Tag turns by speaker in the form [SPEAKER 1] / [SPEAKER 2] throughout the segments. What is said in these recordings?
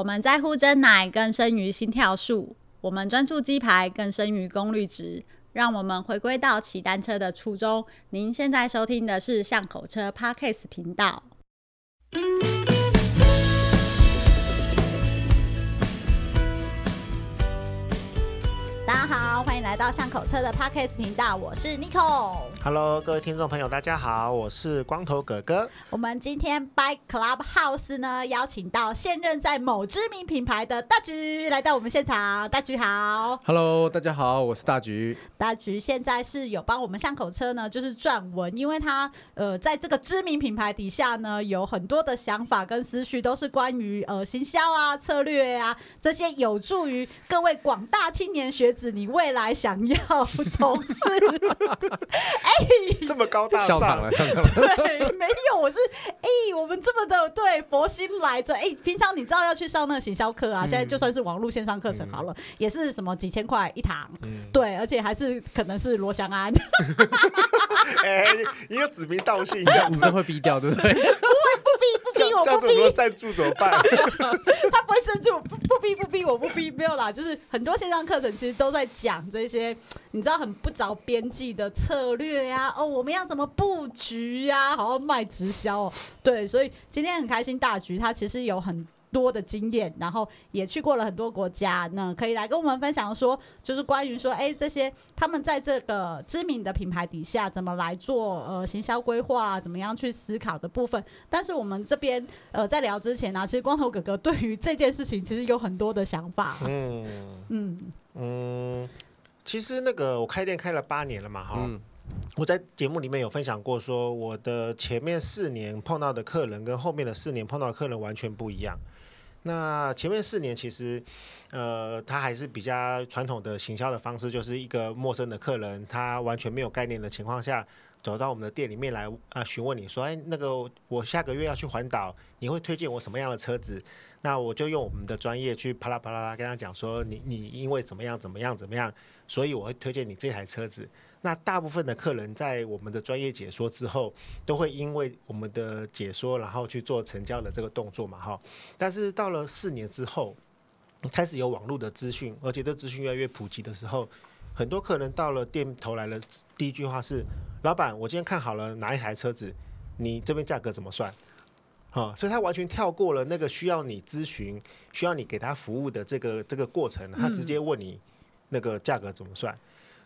[SPEAKER 1] 我们在乎真奶更胜于心跳数，我们专注鸡排更胜于功率值。让我们回归到骑单车的初衷。您现在收听的是巷口车 parkas 频道。来到巷口车的 Podcast 频道，我是 Nico。
[SPEAKER 2] Hello，各位听众朋友，大家好，我是光头哥哥。
[SPEAKER 1] 我们今天 Bike Clubhouse 呢，邀请到现任在某知名品牌的大橘来到我们现场。大橘好
[SPEAKER 3] ，Hello，大家好，我是大橘。
[SPEAKER 1] 大橘现在是有帮我们巷口车呢，就是撰文，因为他呃在这个知名品牌底下呢，有很多的想法跟思绪，都是关于呃行销啊、策略啊这些，有助于各位广大青年学子，你未来想要从事。
[SPEAKER 2] 哎，这么高大上。了，
[SPEAKER 1] 对，没有，我是哎，我们这么的对佛心来着，哎，平常你知道要去上那个行销课啊，现在就算是网络线上课程好了，也是什么几千块一堂，对，而且还是可能是罗翔安，
[SPEAKER 2] 哎，你有指名道姓，这样子。
[SPEAKER 3] 会逼掉，对不对？
[SPEAKER 1] 不会，不逼，不逼，我不逼，
[SPEAKER 2] 赞助怎么办？
[SPEAKER 1] 他不会赞助，不不逼，不逼，我不逼，没有啦，就是很多线上课程其实都在讲这些，你知道很不着边际的策略。对呀，哦，我们要怎么布局呀？好好卖直销哦。对，所以今天很开心，大局他其实有很多的经验，然后也去过了很多国家，那可以来跟我们分享说，就是关于说，哎，这些他们在这个知名的品牌底下怎么来做呃行销规划，怎么样去思考的部分。但是我们这边呃在聊之前呢、啊，其实光头哥哥对于这件事情其实有很多的想法。嗯
[SPEAKER 2] 嗯嗯，其实那个我开店开了八年了嘛，哈。嗯我在节目里面有分享过，说我的前面四年碰到的客人跟后面的四年碰到的客人完全不一样。那前面四年其实，呃，他还是比较传统的行销的方式，就是一个陌生的客人，他完全没有概念的情况下，走到我们的店里面来啊，询问你说，哎，那个我下个月要去环岛，你会推荐我什么样的车子？那我就用我们的专业去啪啦啪啦啦跟他讲说，你你因为怎么样怎么样怎么样，所以我会推荐你这台车子。那大部分的客人在我们的专业解说之后，都会因为我们的解说，然后去做成交的这个动作嘛，哈。但是到了四年之后，开始有网络的资讯，而且这资讯越来越普及的时候，很多客人到了店头来了，第一句话是：老板，我今天看好了哪一台车子，你这边价格怎么算？哈，所以他完全跳过了那个需要你咨询、需要你给他服务的这个这个过程，他直接问你那个价格怎么算。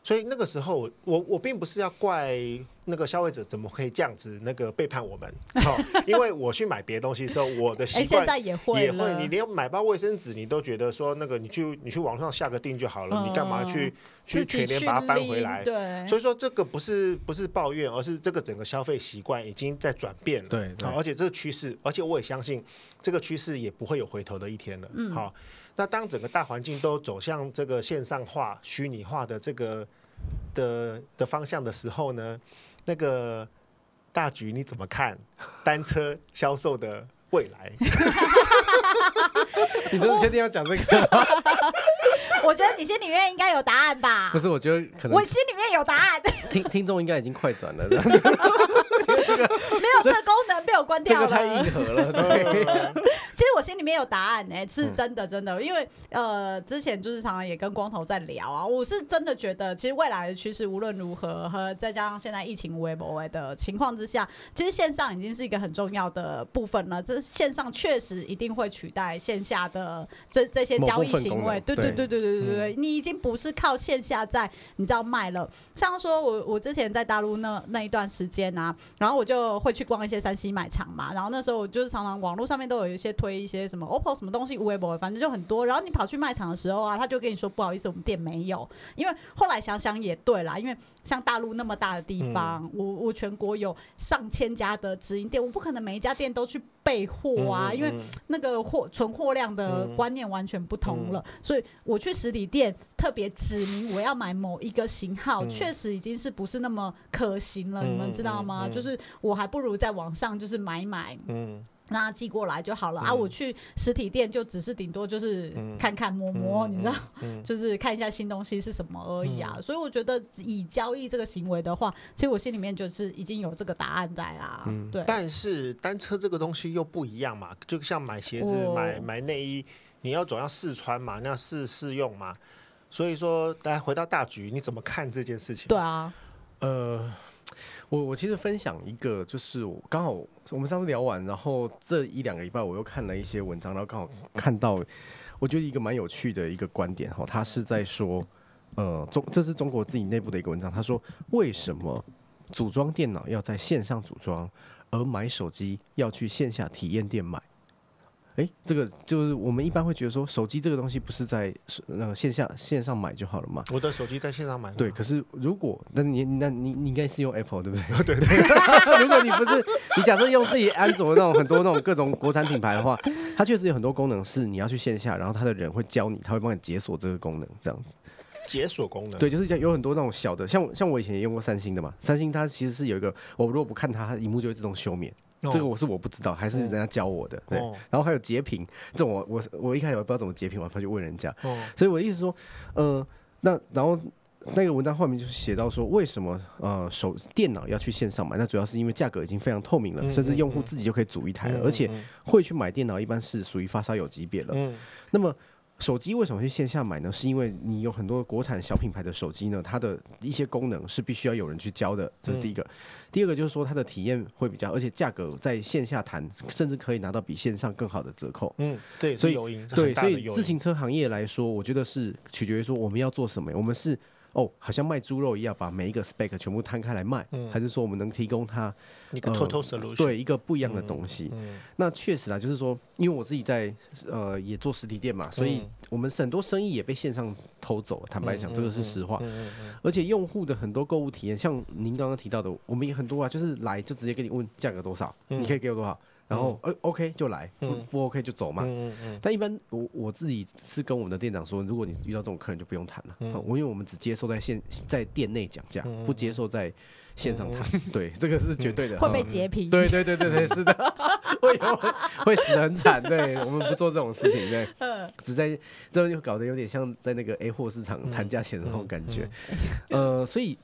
[SPEAKER 2] 所以那个时候，我我并不是要怪那个消费者怎么可以这样子那个背叛我们，好，因为我去买别的东西的时候，我的习惯也会也会，你连买包卫生纸你都觉得说那个你去你去网上下个订就好了，你干嘛去去全年把它搬回来？对，所以说这个不是不是抱怨，而是这个整个消费习惯已经在转变了，对，而且这个趋势，而且我也相信这个趋势也不会有回头的一天了，嗯，好。那当整个大环境都走向这个线上化、虚拟化的这个的的方向的时候呢，那个大局你怎么看单车销售的未来？
[SPEAKER 3] 你真的确定要讲这个？
[SPEAKER 1] 我觉得你心里面应该有答案吧？
[SPEAKER 3] 不是，我觉得可能
[SPEAKER 1] 我心里面有答案。
[SPEAKER 3] 听听众应该已经快转了，
[SPEAKER 1] 这个没有这个功能被我关掉了，
[SPEAKER 3] 这个太硬核了。对，
[SPEAKER 1] 其实我心里面有答案呢、欸，是真的，真的。因为呃，之前就是常常也跟光头在聊啊，我是真的觉得，其实未来的趋势无论如何，和再加上现在疫情无微博的情况之下，其实线上已经是一个很重要的部分了。这线上确实一定会取代线下的这这些交易行为。对对对对对。对对对，你已经不是靠线下在你知道卖了。像说我我之前在大陆那那一段时间啊，然后我就会去逛一些山西卖场嘛，然后那时候我就是常常网络上面都有一些推一些什么 OPPO 什么东西，微博反正就很多。然后你跑去卖场的时候啊，他就跟你说不好意思，我们店没有。因为后来想想也对啦，因为像大陆那么大的地方，嗯、我我全国有上千家的直营店，我不可能每一家店都去。备货啊，因为那个货存货量的观念完全不同了，所以我去实体店特别指明我要买某一个型号，确实已经是不是那么可行了，你们知道吗？就是我还不如在网上就是买买。那寄过来就好了、
[SPEAKER 2] 嗯、
[SPEAKER 1] 啊！我去实体店就只是顶多就是看看摸摸，
[SPEAKER 2] 嗯、
[SPEAKER 1] 你知道，就是看一下新东西是什么而已啊。嗯、所以我觉得以交易这个行为的话，其实我心里面就是已经有这个答案在啦。嗯、对。
[SPEAKER 2] 但是单车这个东西又不一样嘛，就像买鞋子、哦、买买内衣，你要总要试穿嘛，那要试试用嘛。所以说，来回到大局，你怎么看这件事情？
[SPEAKER 1] 对啊，
[SPEAKER 3] 呃。我我其实分享一个，就是我刚好我们上次聊完，然后这一两个礼拜我又看了一些文章，然后刚好看到，我觉得一个蛮有趣的一个观点哈，他是在说，呃，中这是中国自己内部的一个文章，他说为什么组装电脑要在线上组装，而买手机要去线下体验店买？哎、欸，这个就是我们一般会觉得说，手机这个东西不是在那个线下线上买就好了嘛？
[SPEAKER 2] 我的手机在线上买。
[SPEAKER 3] 对，可是如果那你那你你应该是用 Apple 对不
[SPEAKER 2] 对？对 对，
[SPEAKER 3] 如果你不是，你假设用自己安卓那种很多那种各种国产品牌的话，它确实有很多功能是你要去线下，然后它的人会教你，他会帮你解锁这个功能，这样子。
[SPEAKER 2] 解锁功能。
[SPEAKER 3] 对，就是有很多那种小的，像像我以前也用过三星的嘛，三星它其实是有一个，我如果不看它，它荧幕就会自动休眠。这个我是我不知道，还是人家教我的。对，然后还有截屏，这种我我我一开始我不知道怎么截屏，我跑去问人家。所以我的意思说，呃，那然后那个文章后面就写到说，为什么呃手电脑要去线上买？那主要是因为价格已经非常透明了，甚至用户自己就可以组一台了，而且会去买电脑一般是属于发烧友级别了。那么。手机为什么去线下买呢？是因为你有很多国产小品牌的手机呢，它的一些功能是必须要有人去教的，这是第一个。嗯、第二个就是说它的体验会比较，而且价格在线下谈，甚至可以拿到比线上更好的折扣。嗯，对，所以对，所以自行车行业来说，我觉得是取决于说我们要做什么。我们是。哦，好像卖猪肉一样，把每一个 spec 全部摊开来卖，嗯、还是说我们能提供它
[SPEAKER 2] 一个 total solution，
[SPEAKER 3] 呃、对一个不一样的东西？嗯嗯、那确实啊，就是说，因为我自己在呃也做实体店嘛，所以我们很多生意也被线上偷走了。坦白讲，这个是实话。而且用户的很多购物体验，像您刚刚提到的，我们也很多啊，就是来就直接跟你问价格多少，嗯、你可以给我多少？然后呃，OK 就来，不不 OK 就走嘛。但一般我我自己是跟我们的店长说，如果你遇到这种客人就不用谈了。我因为我们只接受在线在店内讲价，不接受在线上谈。对，这个是绝对的。
[SPEAKER 1] 会被截屏。
[SPEAKER 3] 对对对对对，是的，会会死得很惨。对，我们不做这种事情。对，只在这就搞得有点像在那个 A 货市场谈价钱的那种感觉。呃，所以。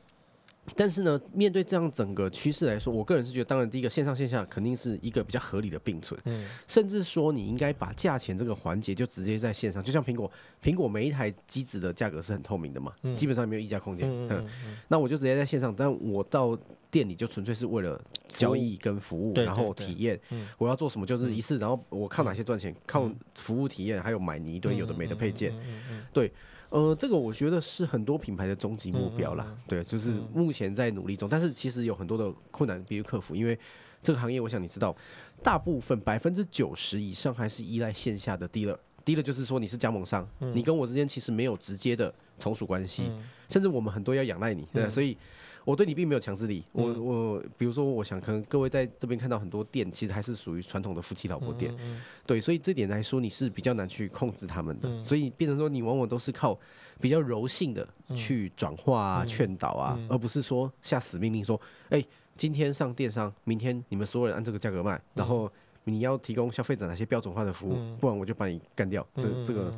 [SPEAKER 3] 但是呢，面对这样整个趋势来说，我个人是觉得，当然第一个线上线下肯定是一个比较合理的并存，嗯，甚至说你应该把价钱这个环节就直接在线上，就像苹果，苹果每一台机子的价格是很透明的嘛，基本上没有溢价空间，嗯，那我就直接在线上，但我到店里就纯粹是为了交易跟服务，然后体验，我要做什么就是一次，然后我靠哪些赚钱，靠服务体验，还有买你一堆有的没的配件，对。呃，这个我觉得是很多品牌的终极目标啦，嗯。嗯嗯、对，就是目前在努力中，但是其实有很多的困难必须克服，因为这个行业，我想你知道，大部分百分之九十以上还是依赖线下的 dealer，dealer 就是说你是加盟商，嗯、你跟我之间其实没有直接的从属关系，嗯、甚至我们很多要仰赖你，对，嗯、所以。我对你并没有强制力，我我比如说，我想可能各位在这边看到很多店，其实还是属于传统的夫妻老婆店，对，所以这点来说你是比较难去控制他们的，所以变成说你往往都是靠比较柔性的去转化啊、劝导啊，而不是说下死命令说，哎，今天上电商，明天你们所有人按这个价格卖，然后你要提供消费者哪些标准化的服务，不然我就把你干掉，这这个。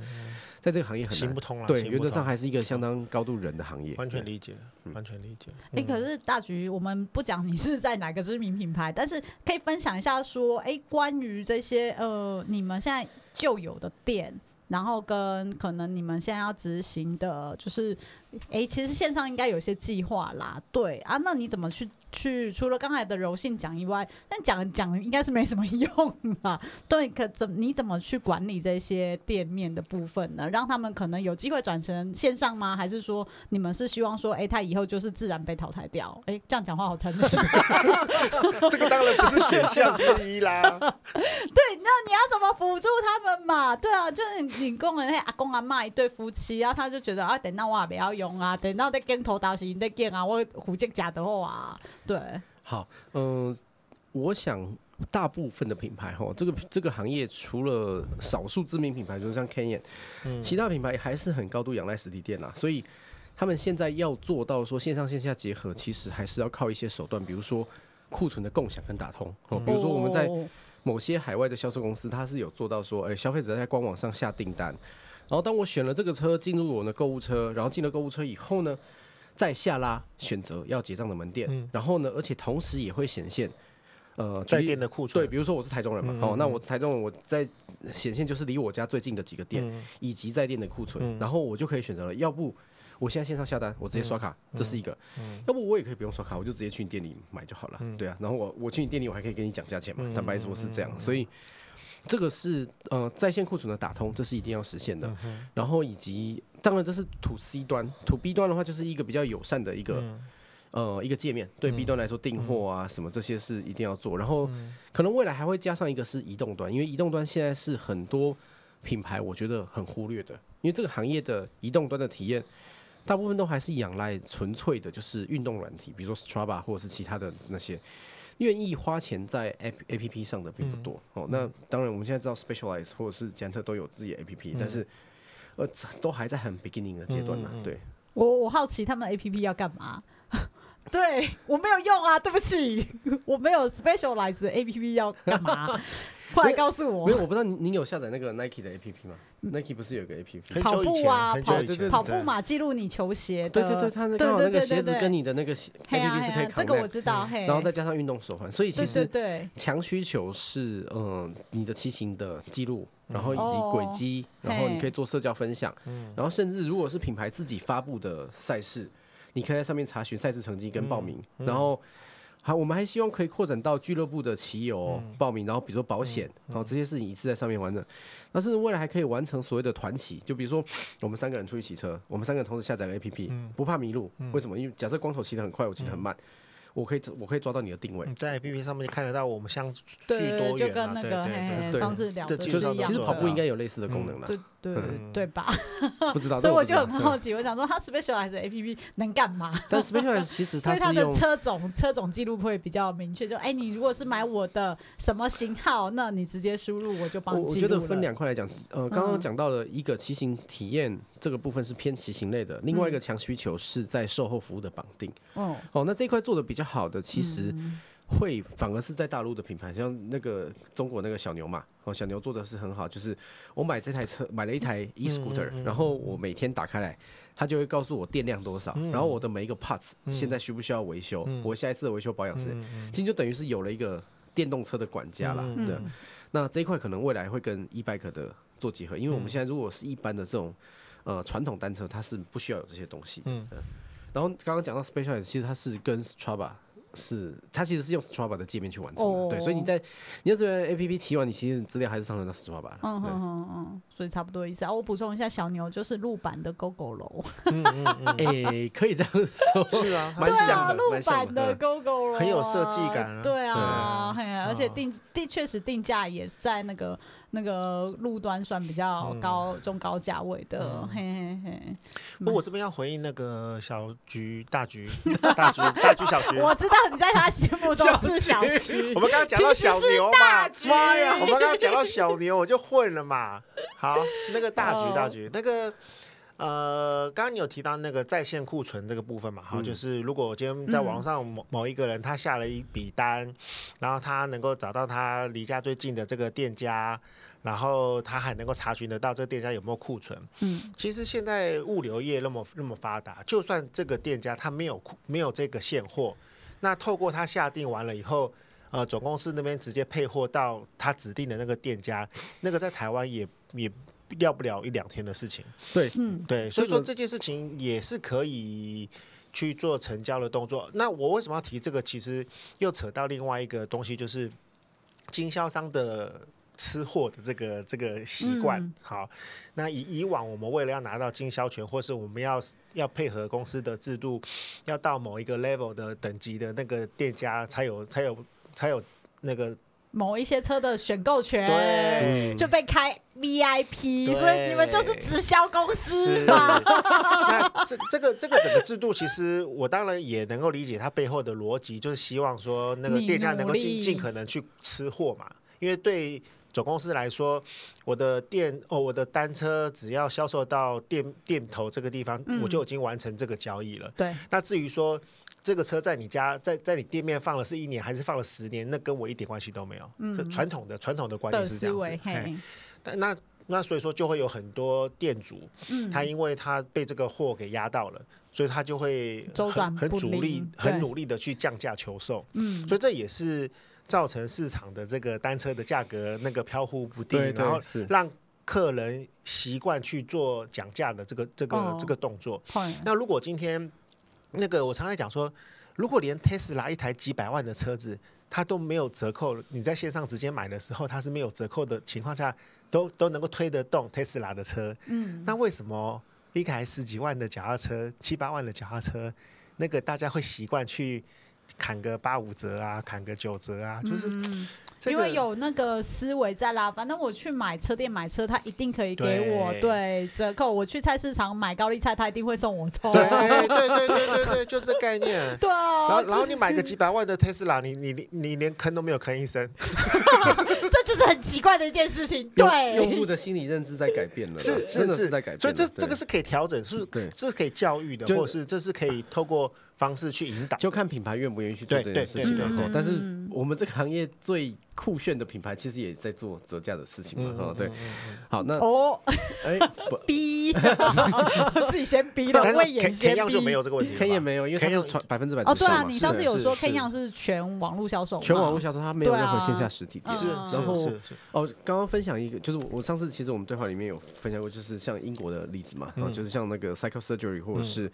[SPEAKER 3] 在这个行业很难
[SPEAKER 2] 行不通了，
[SPEAKER 3] 对，原则上还是一个相当高度人的行业。
[SPEAKER 2] 完全理解，完全理解。
[SPEAKER 1] 哎，可是大橘，我们不讲你是在哪个知名品牌，但是可以分享一下说，哎，关于这些呃，你们现在就有的店，然后跟可能你们现在要执行的，就是，哎，其实线上应该有些计划啦，对啊，那你怎么去？去除了刚才的柔性讲以外，但讲讲应该是没什么 用吧？对，可怎你怎么去管理这些店面的部分呢？让他们可能有机会转成线上吗？还是说你们是希望说，哎、欸，他以后就是自然被淘汰掉？哎、欸，这样讲话好残忍。
[SPEAKER 2] 这个当然不是选项之一啦。
[SPEAKER 1] 对，那你要怎么辅助他们嘛？对啊，就是你工人那阿公阿妈一对夫妻啊，他就觉得啊，等到我也不要用啊，等到在镜头到时你在镜啊，我虎接假的话啊。对，
[SPEAKER 3] 好，嗯、呃，我想大部分的品牌哈，这个这个行业除了少数知名品牌，就是像 Canyon，嗯，其他品牌还是很高度仰赖实体店呐，所以他们现在要做到说线上线下结合，其实还是要靠一些手段，比如说库存的共享跟打通，哦，比如说我们在某些海外的销售公司，它是有做到说，哎、欸，消费者在官网上下订单，然后当我选了这个车进入我的购物车，然后进了购物车以后呢，再下拉选择要结账的门店，嗯、然后呢，而且同时也会显现，呃，
[SPEAKER 2] 在店的库存。
[SPEAKER 3] 对，比如说我是台中人嘛，嗯嗯嗯哦，那我是台中人，我在显现就是离我家最近的几个店，嗯、以及在店的库存，嗯、然后我就可以选择了，要不。我现在线上下单，我直接刷卡，嗯、这是一个。嗯、要不我也可以不用刷卡，我就直接去你店里买就好了。嗯、对啊，然后我我去你店里，我还可以跟你讲价钱嘛。嗯、坦白说是这样，嗯、所以这个是呃在线库存的打通，这是一定要实现的。嗯、然后以及当然这是 to C 端，to B 端的话就是一个比较友善的一个、嗯、呃一个界面。对 B 端来说，订货啊什么这些是一定要做。然后可能未来还会加上一个是移动端，因为移动端现在是很多品牌我觉得很忽略的，因为这个行业的移动端的体验。大部分都还是仰赖纯粹的，就是运动软体，比如说 Strava 或者是其他的那些，愿意花钱在 A A P P 上的并不多。嗯、哦，那当然我们现在知道 Specialized 或者是捷安特都有自己的 A P P，、嗯、但是呃都还在很 beginning 的阶段呢。对，
[SPEAKER 1] 我我好奇他们 A P P 要干嘛？对我没有用啊，对不起，我没有 Specialize 的 A P P 要干嘛？快来告诉我！
[SPEAKER 3] 没有，我不知道您您有下载那个 Nike 的 APP 吗？Nike 不是有个 APP？
[SPEAKER 1] 跑步啊，跑跑步嘛，记录你球鞋。
[SPEAKER 3] 对对对，它那个那个鞋子跟你的那个 APP 是可以扛的。
[SPEAKER 1] 这个我知道。
[SPEAKER 3] 然后再加上运动手环，所以其实强需求是嗯你的骑行的记录，然后以及轨迹，然后你可以做社交分享，然后甚至如果是品牌自己发布的赛事，你可以在上面查询赛事成绩跟报名，然后。好，我们还希望可以扩展到俱乐部的骑友报名，然后比如说保险，然后这些事情一次在上面完成。那甚至未来还可以完成所谓的团骑，就比如说我们三个人出去骑车，我们三个人同时下载个 APP，不怕迷路。为什么？因为假设光头骑得很快，我骑得很慢。我可以我可以抓到你的定位，
[SPEAKER 2] 在 APP 上面看得到我们相距多远，
[SPEAKER 1] 就跟那个上次聊的其
[SPEAKER 3] 实跑步应该有类似的功能了，
[SPEAKER 1] 对对对吧？
[SPEAKER 3] 不知道，
[SPEAKER 1] 所以我就很好奇，我想说它 Specialized APP 能干嘛？
[SPEAKER 3] 但 Specialized 其实
[SPEAKER 1] 所以它的车种车种记录会比较明确，就哎，你如果是买我的什么型号，那你直接输入我就帮你记录。
[SPEAKER 3] 我觉得分两块来讲，呃，刚刚讲到了一个骑行体验这个部分是偏骑行类的，另外一个强需求是在售后服务的绑定。哦哦，那这一块做的比较。好的，其实会反而是在大陆的品牌，像那个中国那个小牛嘛，哦，小牛做的是很好，就是我买这台车，买了一台 e-scooter，然后我每天打开来，它就会告诉我电量多少，然后我的每一个 parts 现在需不需要维修，我下一次的维修保养是，其实就等于是有了一个电动车的管家了，对。那这一块可能未来会跟 e-bike 的做结合，因为我们现在如果是一般的这种呃传统单车，它是不需要有这些东西，嗯。然后刚刚讲到 Specialized，其实它是跟 Strava 是，它其实是用 Strava 的界面去完成的，oh. 对，所以你在你要这边 A P P 骑完，你其实资料还是上传到 Strava
[SPEAKER 1] 嗯嗯嗯嗯，所以差不多意思啊。我补充一下，小牛就是陆版的 Gogoro。
[SPEAKER 3] 嗯嗯嗯，哎，可以这样说，是啊，蛮像的，
[SPEAKER 1] 陆版的 Gogoro，
[SPEAKER 2] 很有设计感，
[SPEAKER 1] 对啊，而且定定确实定价也在那个。那个路端算比较高、中高价位的，嘿嘿嘿。
[SPEAKER 2] 不过我这边要回应那个小菊、大菊、大菊、大菊、小菊。
[SPEAKER 1] 我知道你在他心目中是小菊。
[SPEAKER 2] 我们刚刚讲到小牛嘛，妈呀！我们刚刚讲到小牛，我就混了嘛。好，那个大菊、大菊，那个。呃，刚刚你有提到那个在线库存这个部分嘛？哈、嗯，就是如果我今天在网上某某一个人他下了一笔单，嗯、然后他能够找到他离家最近的这个店家，然后他还能够查询得到这个店家有没有库存。嗯，其实现在物流业那么那么发达，就算这个店家他没有库没有这个现货，那透过他下定完了以后，呃，总公司那边直接配货到他指定的那个店家，那个在台湾也也。要不了一两天的事情，
[SPEAKER 3] 对，
[SPEAKER 2] 嗯，对，所以说这件事情也是可以去做成交的动作。那我为什么要提这个？其实又扯到另外一个东西，就是经销商的吃货的这个这个习惯。嗯、好，那以以往我们为了要拿到经销权，或是我们要要配合公司的制度，要到某一个 level 的等级的那个店家才有才有才有那个。
[SPEAKER 1] 某一些车的选购权，对，就被开 VIP，所以你们就是直销公司嘛。
[SPEAKER 2] 那这这个这个整个制度，其实我当然也能够理解它背后的逻辑，就是希望说那个店家能够尽尽可能去吃货嘛。因为对总公司来说，我的店哦，我的单车只要销售到店店头这个地方，嗯、我就已经完成这个交易了。
[SPEAKER 1] 对，
[SPEAKER 2] 那至于说。
[SPEAKER 3] 这个车在你家在在你店面放了是一年还是放了十年，那跟我一点关系都没有。嗯，传统的传统的观念是这样子。但那那所以说就会有很多店主，嗯，他因为他被这个货给压到了，所以他就会很很主力很努力的去降价求售。嗯，所以这也是造成市场的这个单车的价格那个飘忽不定，然后让客人习惯去做讲价的这个这个这个动作。那如果今天那个我常常讲说，如果连特斯拉一台几百万的车子，它都没有折扣，你在线上直接买的时候，它是没有折扣的情况下，都都能够推得动特斯拉的车。嗯，那为什么一台十几万的脚踏车、七八万的脚踏车，那个大家会习惯去砍个八五折啊，砍个九折啊？就是。嗯因为有那个思维在啦，反正我去买车店买车，他一定可以给我对，对折扣。我去菜市场买高丽菜，他一定会送我葱。对对对对对对，就这概念。对啊。然后然后你买个 几百万的特斯拉，你你你你连坑都没有坑一声。这就是很奇怪的一件事情。对。用户的心理认知在改变了，是真的是在改变。所以这这个是可以调整，是这是可以教育的，或者是这是可以透过方式去引导，就看品牌愿不愿意去做这件事情。但是我们这个行业最。酷炫的品牌其实也在做折价的事情嘛，哦，对，好，那哦，哎，逼，自己先逼了，我也先逼，K 样就没有这个问题，K 也没有，因为它是传百分之百哦，对啊，你上次有说 K 样是全网络销售，全网络销售，它没有任何线下实体店，是，然后哦，刚刚分享一个，就是我上次其实我们对话里面有分享过，就是像英国的例子嘛，然后，就是像那个 psychosurgery 或者是。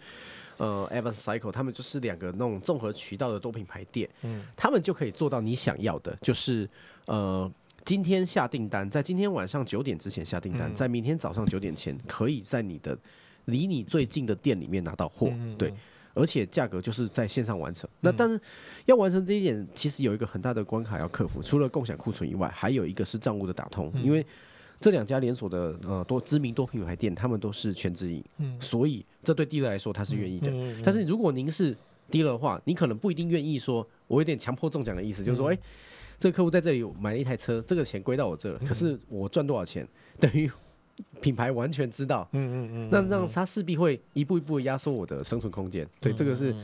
[SPEAKER 3] 呃，Evans Cycle，他们就是两个那种综合渠道的多品牌店，嗯，他们就可以做到你想要的，就是呃，今天下订单，在今天晚上九点之前下订单，嗯、在明天早上九点前，可以在你的离你最近的店里面拿到货，嗯、对，而且价格就是在线上完成。嗯、那但是要完成这一点，其实有一个很大的关卡要克服，除了共享库存以外，还有一个是账务的打通，嗯、因为。这两家连锁的呃多知名多品牌店，他们都是全直营，嗯，所以这对 dealer 来说他是愿意的。但是如果您是 dealer 的话，你可能不一定愿意说，我有点强迫中奖的意思，嗯、就是说，哎，这个客户在这里买了一台车，这个钱归到我这了，可是我赚多少钱，等于。品牌完全知道，嗯嗯嗯，那让他势必会一步一步压缩我的生存空间，对，这个是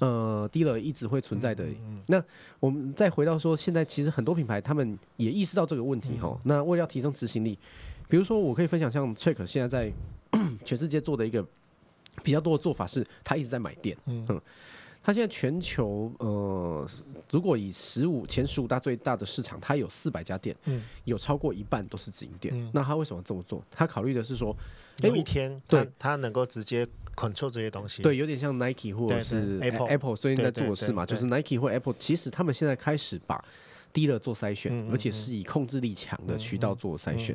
[SPEAKER 3] 呃，dealer 一直会存在的。那我们再回到说，现在其实很多品牌他们也意识到这个问题哈。那为了要提升执行力，比如说我可以分享，像 Trek 现在在 全世界做的一个比较多的做法是，他一直在买店，嗯。它现在全球呃，如果以十五前十五大最大的市场，它有四百家店，嗯，有超过一半都是直营店。嗯、那他为什么这么做？他考虑的是说，有一天，对，他能够直接 control 这些东西，对，有点像 Nike 或者是 Apple Apple 最近在做的事嘛，就是 Nike 或 Apple，其实他们现在开始把 dealer 做筛选，嗯嗯嗯，而且是以控制力强的渠道做筛选。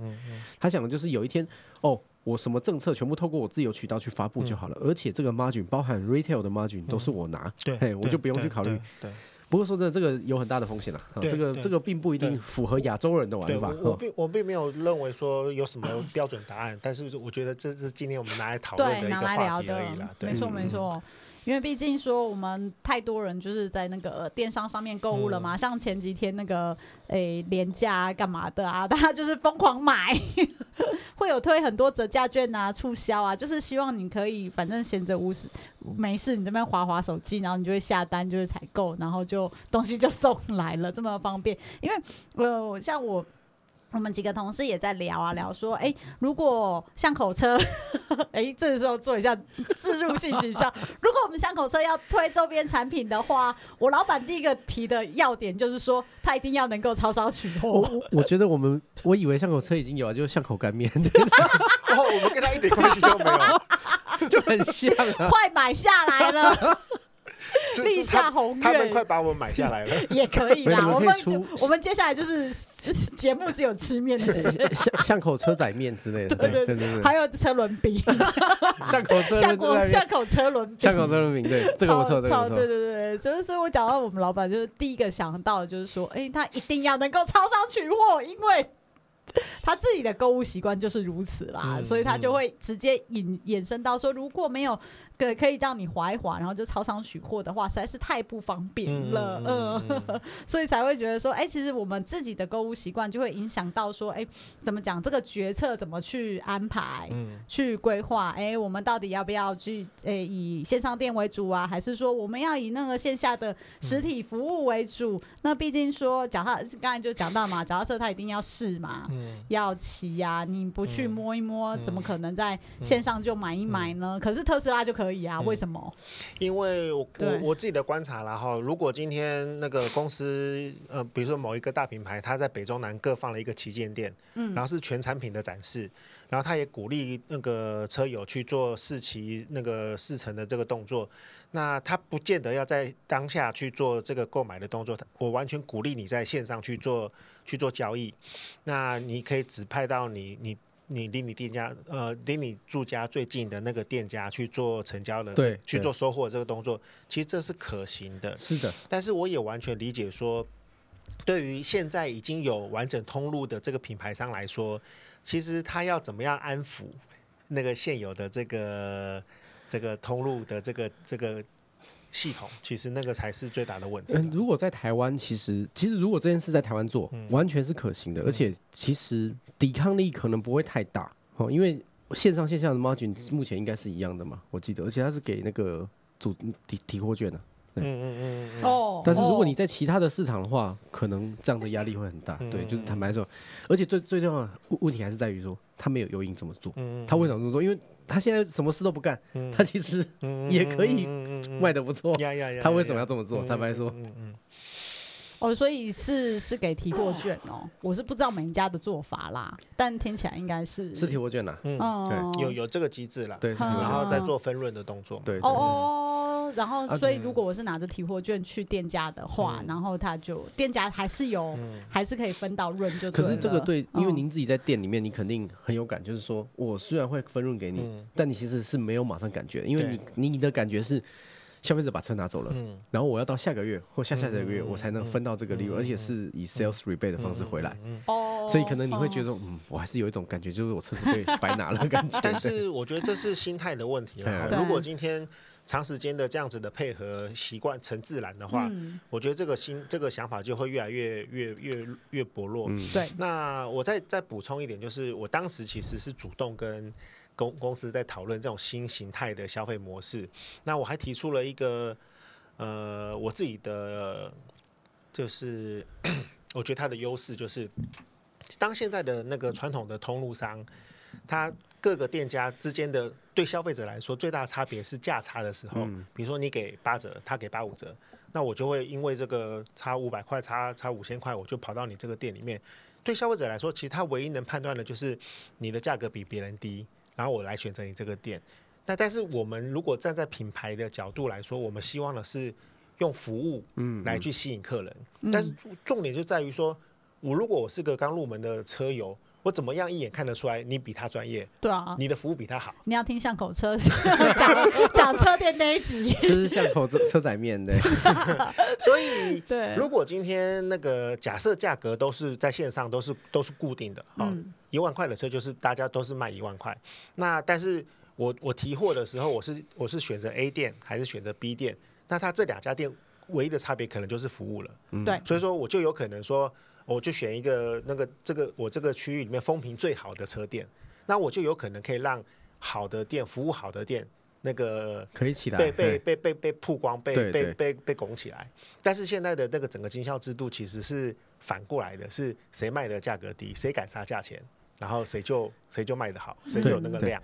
[SPEAKER 3] 他想的就是有一天，哦。我什么政策全部透过我自由渠道去发布就好了，而且这个 margin 包含 retail 的 margin 都是我拿，对，我就不用去考虑。对，不过说真的，这个有很大的风险了，这个这个并不一定符合亚洲人的玩法。我并我并没有认为说有什么标准答案，但是我觉得这是今天我们拿来讨论的一个话题而已啦。没错没错。因为毕竟说我们太多人就是在那个电商上面购物了嘛，嗯、像前几天那个诶连假干嘛的啊，大家就是疯狂买，会有推很多折价券啊、促销啊，就是希望你可以反正闲着无事没事，你这边划划手机，然后你就会下单，就是采购，然后就东西就送来了，这么方便。因为呃像我。我们几个同事也在聊啊聊，说，哎，如果巷口车，哎，这个时候做一下自入性形象。如果我们巷口车要推周边产品的话，我老板第一个提的要点就是说，他一定要能够超商取货。我我觉得我们，我以为巷口车已经有了，就是巷口干面。然 后我们跟他一点关系都没有，就很像，快买下来了。立下宏愿，他们快把我们买下来了，也可以啦。我们我们接下来就是 节目只有吃面的，巷巷口车载面之类的，对对对对，还有车轮饼，巷口车巷口巷口车轮巷口车轮饼，对，这个不错，这个不错，对对对，就是说我讲到我们老板，就是第一个想到就是说，哎，他一定要能够超商取货，因为。
[SPEAKER 1] 他自己的购物习惯就是如此啦，嗯、所以他就会直接引衍生到说，如果没有可可以让你滑一滑，然后就超商取货的话，实在是太不方便了，嗯，嗯嗯 所以才会觉得说，哎、欸，其实我们自己的购物习惯就会影响到说，哎、欸，怎么讲这个决策怎么去安排，嗯、去规划，哎、欸，我们到底要不要去，哎、欸，以线上店为主啊，还是说我们要以那个线下的实体服务为主？嗯、那毕竟说脚踏，刚才就讲到嘛，脚踏车它一定要试嘛。嗯。要骑呀、啊，你不去摸一摸，嗯、怎么可能在线上就买一买呢？可是特斯拉就可以啊？嗯、为什么？
[SPEAKER 2] 因为我我我自己的观察啦哈，如果今天那个公司呃，比如说某一个大品牌，它在北中南各放了一个旗舰店，嗯，然后是全产品的展示，然后他也鼓励那个车友去做试骑那个试乘的这个动作，那他不见得要在当下去做这个购买的动作，我完全鼓励你在线上去做。去做交易，那你可以指派到你你你离你店家呃离你住家最近的那个店家去做成交的，
[SPEAKER 3] 对，
[SPEAKER 2] 去做收货这个动作，其实这是可行的。
[SPEAKER 3] 是的，
[SPEAKER 2] 但是我也完全理解说，对于现在已经有完整通路的这个品牌商来说，其实他要怎么样安抚那个现有的这个这个通路的这个这个。系统其实那个才是最大的问题。
[SPEAKER 3] 嗯，如果在台湾，其实其实如果这件事在台湾做，嗯、完全是可行的，嗯、而且其实抵抗力可能不会太大哦，因为线上线下的 margin 目前应该是一样的嘛，我记得，而且它是给那个主提提货券的、啊。嗯嗯嗯哦。但是如果你在其他的市场的话，可能这样的压力会很大。嗯、对，就是坦白说，而且最最重要的问题还是在于说，他没有诱因怎么做。嗯。他为什么这么做？因为他现在什么事都不干，他其实 也可以卖的不错。他为什么要这么做？坦白说，
[SPEAKER 1] 哦，所以是是给提货券哦，我是不知道每一家的做法啦，但听起来应该是
[SPEAKER 3] 是提货券呐，嗯，对，
[SPEAKER 2] 有有这个机制啦，
[SPEAKER 3] 对，
[SPEAKER 2] 然后再做分润的动作，
[SPEAKER 3] 对，
[SPEAKER 1] 哦。然后，所以如果我是拿着提货券去店家的话，嗯、然后他就店家还是有，嗯、还是可以分到润就。
[SPEAKER 3] 可是这个对，因为您自己在店里面，你肯定很有感，就是说我虽然会分润给你，嗯、但你其实是没有马上感觉，因为你对你的感觉是消费者把车拿走了，嗯、然后我要到下个月或下下个月我才能分到这个利润，嗯、而且是以 sales rebate 的方式回来。哦，所以可能你会觉得，嗯，我还是有一种感觉，就是我车子被白拿了感觉。
[SPEAKER 2] 但是我觉得这是心态的问题了。如果今天。长时间的这样子的配合习惯成自然的话，嗯、我觉得这个心这个想法就会越来越越越越薄弱。嗯、
[SPEAKER 1] 对。
[SPEAKER 2] 那我再再补充一点，就是我当时其实是主动跟公公司在讨论这种新形态的消费模式。那我还提出了一个呃我自己的，就是 我觉得它的优势就是，当现在的那个传统的通路商，他各个店家之间的对消费者来说最大的差别是价差的时候，嗯、比如说你给八折，他给八五折，那我就会因为这个差五百块，差差五千块，我就跑到你这个店里面。对消费者来说，其实他唯一能判断的就是你的价格比别人低，然后我来选择你这个店。那但是我们如果站在品牌的角度来说，我们希望的是用服务嗯来去吸引客人，嗯嗯、但是重点就在于说，我如果我是个刚入门的车友。我怎么样一眼看得出来你比他专业？
[SPEAKER 1] 对啊，
[SPEAKER 2] 你的服务比他好。
[SPEAKER 1] 你要听巷口车 讲讲车店那一集，
[SPEAKER 3] 吃巷口车车仔面的。
[SPEAKER 2] 所以，对，如果今天那个假设价格都是在线上都是都是固定的，嗯，一万块的车就是大家都是卖一万块。那但是我我提货的时候，我是我是选择 A 店还是选择 B 店？那他这两家店唯一的差别可能就是服务了。
[SPEAKER 1] 对，
[SPEAKER 2] 所以说我就有可能说。我就选一个那个这个我这个区域里面风评最好的车店，那我就有可能可以让好的店服务好的店那个
[SPEAKER 3] 可以起来
[SPEAKER 2] 被被被被被曝光被被被被拱起来。但是现在的那个整个经销制度其实是反过来的，是谁卖的价格低，谁敢杀价钱，然后谁就谁就卖的好，谁就有那个量。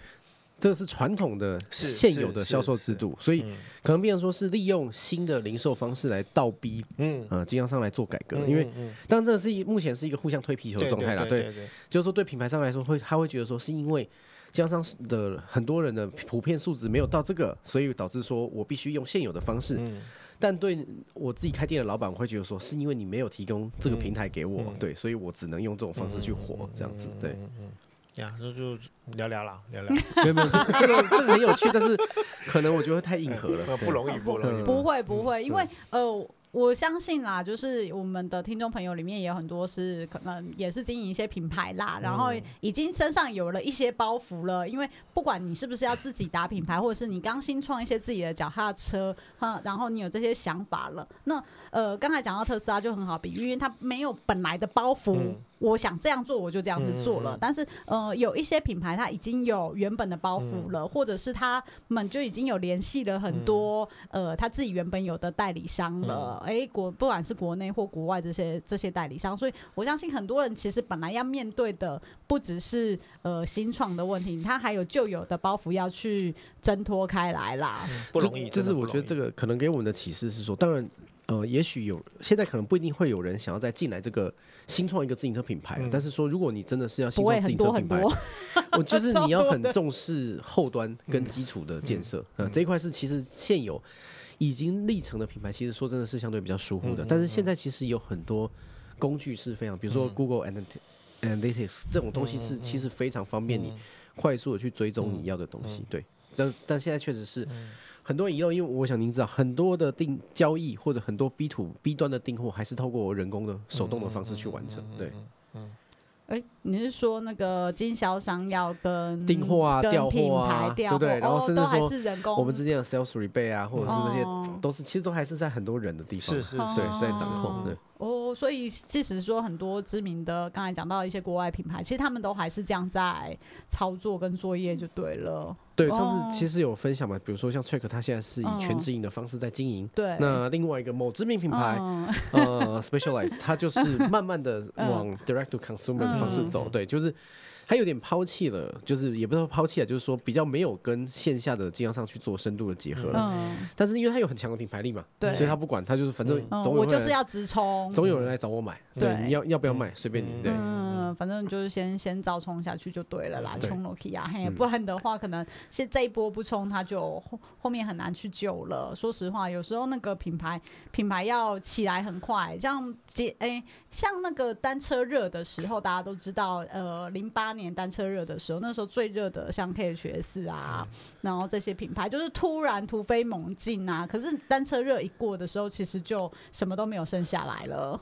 [SPEAKER 3] 这个是传统的现有的销售制度，所以可能变成说是利用新的零售方式来倒逼，嗯，呃，经销商来做改革。因为，当然这是一目前是一个互相推皮球的状态啦。对，就是说对品牌商来说，会他会觉得说是因为经销商的很多人的普遍素质没有到这个，所以导致说我必须用现有的方式。但对我自己开店的老板，我会觉得说是因为你没有提供这个平台给我，对，所以我只能用这种方式去活，这样子，对。
[SPEAKER 2] 呀，那就聊聊啦，聊聊。
[SPEAKER 3] 没有没有，这个这个很有趣，但是可能我觉得太硬核了，
[SPEAKER 2] 不容易，不容易。
[SPEAKER 1] 不会不会，因为呃，我相信啦，就是我们的听众朋友里面也有很多是可能也是经营一些品牌啦，然后已经身上有了一些包袱了。因为不管你是不是要自己打品牌，或者是你刚新创一些自己的脚踏车，哈，然后你有这些想法了，那呃，刚才讲到特斯拉就很好比喻，因为它没有本来的包袱。嗯我想这样做，我就这样子做了。但是，呃，有一些品牌它已经有原本的包袱了，嗯、或者是他们就已经有联系了很多，嗯、呃，他自己原本有的代理商了。哎、嗯，国不管是国内或国外这些这些代理商，所以我相信很多人其实本来要面对的不只是呃新创的问题，他还有旧有的包袱要去挣脱开来啦。
[SPEAKER 2] 嗯、不容易，
[SPEAKER 3] 就是我觉得这个可能给我们的启示是说，当然。呃，也许有现在可能不一定会有人想要再进来这个新创一个自行车品牌，嗯、但是说如果你真的是要新创自行车品牌，我就是 你要很重视后端跟基础的建设，嗯，呃、这一块是其实现有已经历程的品牌，其实说真的是相对比较疏忽的，嗯、但是现在其实有很多工具是非常，比如说 Google Analytics 这种东西是其实非常方便你快速的去追踪你要的东西，对，但但现在确实是。很多遗漏，因为我想您知道，很多的订交易或者很多 B to B 端的订货，还是透过人工的手动的方式去完成。对，嗯，哎，你是说那个经销商要跟订货啊、调货啊，对不对？然后甚至说我们之间的 sales rebate 啊，或者是这些，都是其实都还是在很多人的地方，是是对，在掌控对。
[SPEAKER 1] 哦，所以即使说很多知名的，刚才讲到一些国外品牌，其实他们都还是这样在操作跟作业就对了。
[SPEAKER 3] 对，上次其实有分享嘛，比如说像 Trek，它现在是以全直营的方式在经营。对。那另外一个某知名品牌，呃，Specialized，它就是慢慢的 往 Direct to Consumer 的方式走。对，就是。他有点抛弃了，就是也不是说抛弃了，就是说比较没有跟线下的经销商去做深度的结合了。嗯、但是因为他有很强的品牌力嘛，对，所以他不管，他就是反正总有人、嗯、
[SPEAKER 1] 我就是要直冲，
[SPEAKER 3] 总有人来找我买。对，对你要要不要卖，随便你。对。
[SPEAKER 1] 嗯，反正就是先先照冲下去就对了啦，冲 Nokia 嘿，不然的话可能现这一波不冲，它就后后面很难去救了。说实话，有时候那个品牌品牌要起来很快，像接哎，像那个单车热的时候，大家都知道，呃，零八。年单车热的时候，那时候最热的像 KHS 啊，然后这些品牌就是突然突飞猛进啊。可是单车热一过的时候，其实就什么都没有剩下来了。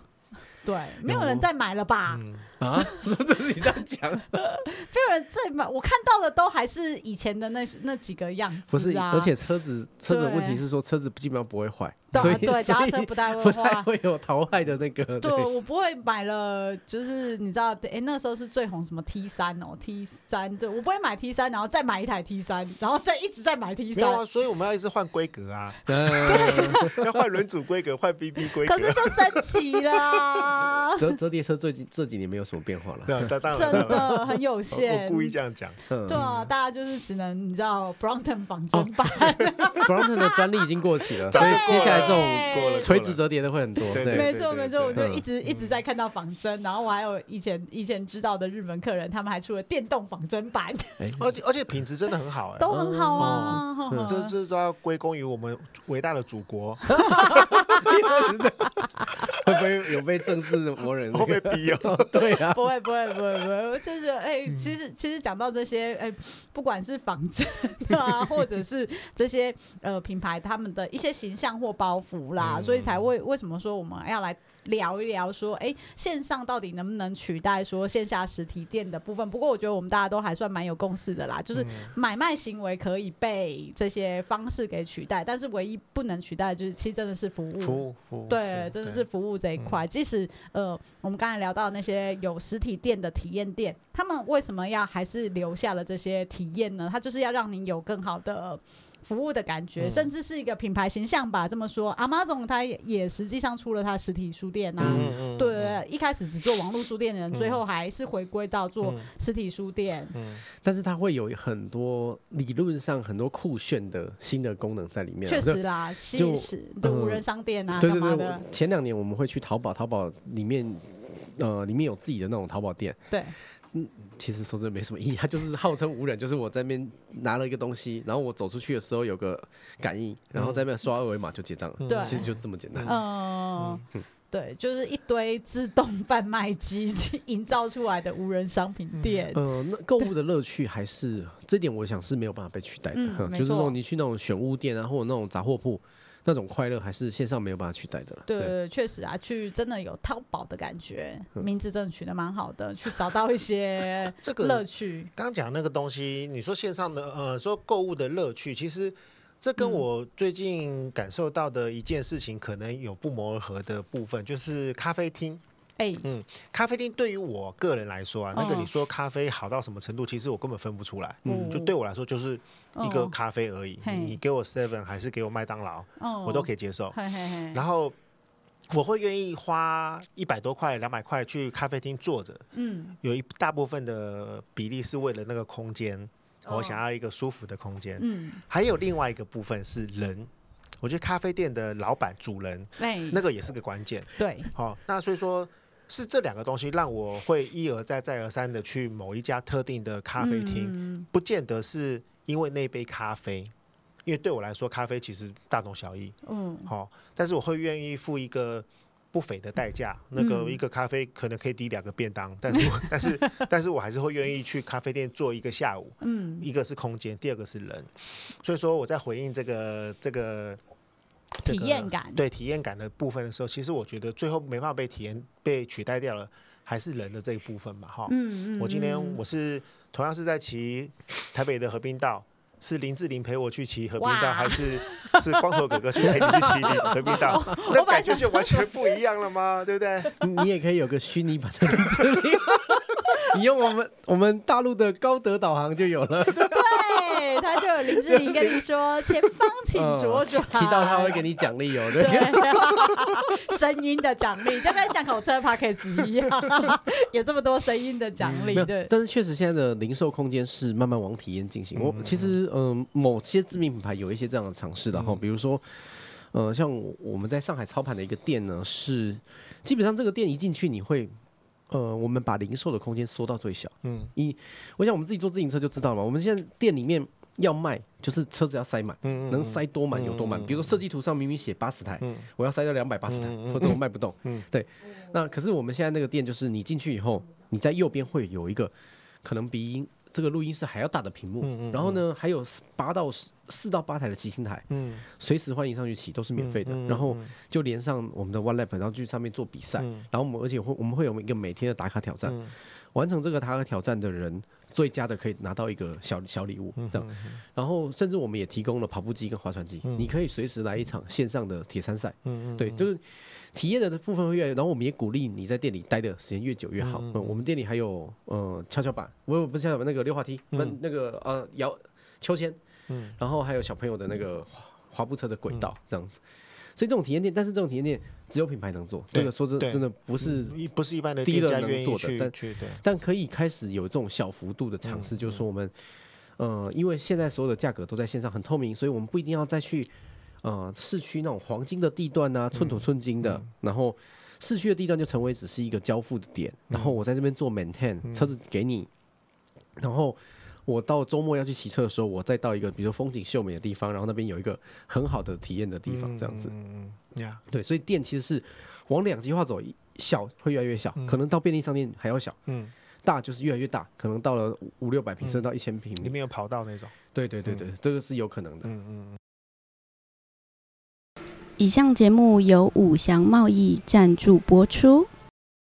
[SPEAKER 1] 对，没有人再买了吧？
[SPEAKER 3] 嗯、啊？是这是你这样讲？
[SPEAKER 1] 没有人再买，我看到的都还是以前的那那几个样子、啊。
[SPEAKER 3] 不是，而且车子车子的问题是说，车子基本上不会坏。
[SPEAKER 1] 对对，脚踏车不太会
[SPEAKER 3] 不太会有淘汰的那个。
[SPEAKER 1] 对，我不会买了，就是你知道，哎，那时候是最红什么 T 三哦，T 三，对，我不会买 T 三，然后再买一台 T 三，然后再一直在买 T 三。
[SPEAKER 2] 没有啊，所以我们要一直换规格啊，对，要换轮组规格，换 BB 规格。
[SPEAKER 1] 可是就升级了。
[SPEAKER 3] 折折叠车最近这几年没有什么变化了，
[SPEAKER 1] 真的很有限。
[SPEAKER 2] 我故意这样讲。
[SPEAKER 1] 对啊，大家就是只能你知道，Brompton 仿真版
[SPEAKER 3] ，Brompton 的专利已经过期了，所以接下来。这种垂直折叠的会很多，对，
[SPEAKER 1] 没错没错，我就一直一直在看到仿真，然后我还有以前以前知道的日本客人，他们还出了电动仿真版，
[SPEAKER 2] 而且而且品质真的很好，哎，
[SPEAKER 1] 都很好啊，
[SPEAKER 2] 这这都要归功于我们伟大的祖国，
[SPEAKER 3] 会不会有被正式的魔人
[SPEAKER 2] 会被逼哦？
[SPEAKER 3] 对啊，
[SPEAKER 1] 不会不会不会不会，就是哎，其实其实讲到这些，哎，不管是仿真啊，或者是这些呃品牌他们的一些形象或包。袱啦，所以才为为什么说我们要来聊一聊说，哎，线上到底能不能取代说线下实体店的部分？不过我觉得我们大家都还算蛮有共识的啦，就是买卖行为可以被这些方式给取代，但是唯一不能取代的就是其实真的是服务，
[SPEAKER 2] 服务，服务，
[SPEAKER 1] 对，真的是服务这一块。即使呃，我们刚才聊到那些有实体店的体验店，他们为什么要还是留下了这些体验呢？他就是要让您有更好的。服务的感觉，甚至是一个品牌形象吧。这么说，Amazon 它也也实际上出了它实体书店呐、啊。嗯、对，对，一开始只做网络书店的人，嗯、最后还是回归到做实体书店。嗯，
[SPEAKER 3] 但是它会有很多理论上很多酷炫的新的功能在里面。
[SPEAKER 1] 确实啦，就的无人商店啊，干、嗯、嘛的？
[SPEAKER 3] 前两年我们会去淘宝，淘宝里面呃里面有自己的那种淘宝店。
[SPEAKER 1] 对。
[SPEAKER 3] 嗯，其实说真的没什么意义，它就是号称无人，就是我在那边拿了一个东西，然后我走出去的时候有个感应，然后在那边刷二维码就结账了。对，其实就这么简单。嗯，对，就是一堆自动贩卖机 营造出来的无人商品店。嗯，那购物的乐趣还是这点，我想是没有办法被取代的。就是说你去那种选物店啊，或者那种杂货铺。那种快乐还是线上没有办法取代的了。
[SPEAKER 1] 对，确实啊，去真的有淘宝的感觉，名字真的取得蛮好的，去找到一些 这个乐趣。
[SPEAKER 2] 刚刚讲那个东西，你说线上的呃，说购物的乐趣，其实这跟我最近感受到的一件事情可能有不谋而合的部分，就是咖啡厅。
[SPEAKER 1] 哎，
[SPEAKER 2] 嗯，咖啡厅对于我个人来说啊，那个你说咖啡好到什么程度，其实我根本分不出来。嗯，就对我来说就是一个咖啡而已。你给我 seven 还是给我麦当劳，我都可以接受。然后我会愿意花一百多块、两百块去咖啡厅坐着。嗯，有一大部分的比例是为了那个空间，我想要一个舒服的空间。嗯，还有另外一个部分是人，我觉得咖啡店的老板、主人，那个也是个关键。
[SPEAKER 1] 对，
[SPEAKER 2] 好，那所以说。是这两个东西让我会一而再、再而三的去某一家特定的咖啡厅，嗯、不见得是因为那杯咖啡，因为对我来说，咖啡其实大同小异。嗯，好、哦，但是我会愿意付一个不菲的代价，那个一个咖啡可能可以抵两个便当，但是，但是，但是我还是会愿意去咖啡店坐一个下午。嗯，一个是空间，第二个是人，所以说我在回应这个这个。这个、
[SPEAKER 1] 体验感
[SPEAKER 2] 对体验感的部分的时候，其实我觉得最后没办法被体验被取代掉了，还是人的这一部分嘛，哈。嗯嗯。我今天我是同样是在骑台北的河滨道，是林志玲陪我去骑河滨道，还是是光头哥哥去陪你去骑 河滨道？那感觉就完全不一样了吗？对不对？
[SPEAKER 3] 你也可以有个虚拟版的林志玲，你用我们我们大陆的高德导航就有了。
[SPEAKER 1] 对，他就有林志玲跟你说前方请左转，
[SPEAKER 3] 骑到他会给你奖励哦，对，
[SPEAKER 1] 声音的奖励就跟巷口车 Podcast 一样，有这么多声音的奖励。对，
[SPEAKER 3] 但是确实现在的零售空间是慢慢往体验进行。我其实嗯，某些知名品牌有一些这样的尝试的哈，比如说呃，像我们在上海操盘的一个店呢，是基本上这个店一进去你会。呃，我们把零售的空间缩到最小。嗯，一，我想我们自己坐自行车就知道了嘛。我们现在店里面要卖，就是车子要塞满，嗯嗯嗯能塞多满有多满。比如说设计图上明明写八十台，嗯、我要塞到两百八十台，否则我卖不动。嗯，对。那可是我们现在那个店，就是你进去以后，你在右边会有一个可能比这个录音室还要大的屏幕，然后呢，还有八到四到八台的骑行台，嗯，随时欢迎上去骑，都是免费的。然后就连上我们的 One Lap，然后去上面做比赛。嗯、然后我们而且会我们会有一个每天的打卡挑战，嗯、完成这个打卡挑战的人，最佳的可以拿到一个小小礼物，这样。然后甚至我们也提供了跑步机跟划船机，嗯、你可以随时来一场线上的铁三赛。对，就是。体验的部分会越来越，然后我们也鼓励你在店里待的时间越久越好。嗯，我们店里还有呃跷跷板，我不是跷跷板，那个溜滑梯，那那个呃摇秋千，嗯，然后还有小朋友的那个滑步车的轨道这样子。所以这种体验店，但是这种体验店只有品牌能做，这个说真真的不是
[SPEAKER 2] 不是一般的店家能做的，但
[SPEAKER 3] 但可以开始有这种小幅度的尝试，就是说我们呃，因为现在所有的价格都在线上很透明，所以我们不一定要再去。呃，市区那种黄金的地段啊，寸土寸金的，然后市区的地段就成为只是一个交付的点，嗯、然后我在这边做 maintain，车子给你，嗯、然后我到周末要去骑车的时候，我再到一个比如说风景秀美的地方，然后那边有一个很好的体验的地方，这样子，嗯嗯、对，所以店其实是往两极化走，小会越来越小，嗯、可能到便利商店还要小，嗯、大就是越来越大，可能到了五六百平甚至到一千平，
[SPEAKER 2] 里面有跑道那种，
[SPEAKER 3] 对对对对，嗯、这个是有可能的，嗯嗯。
[SPEAKER 4] 以上节目由五祥贸易赞助播出。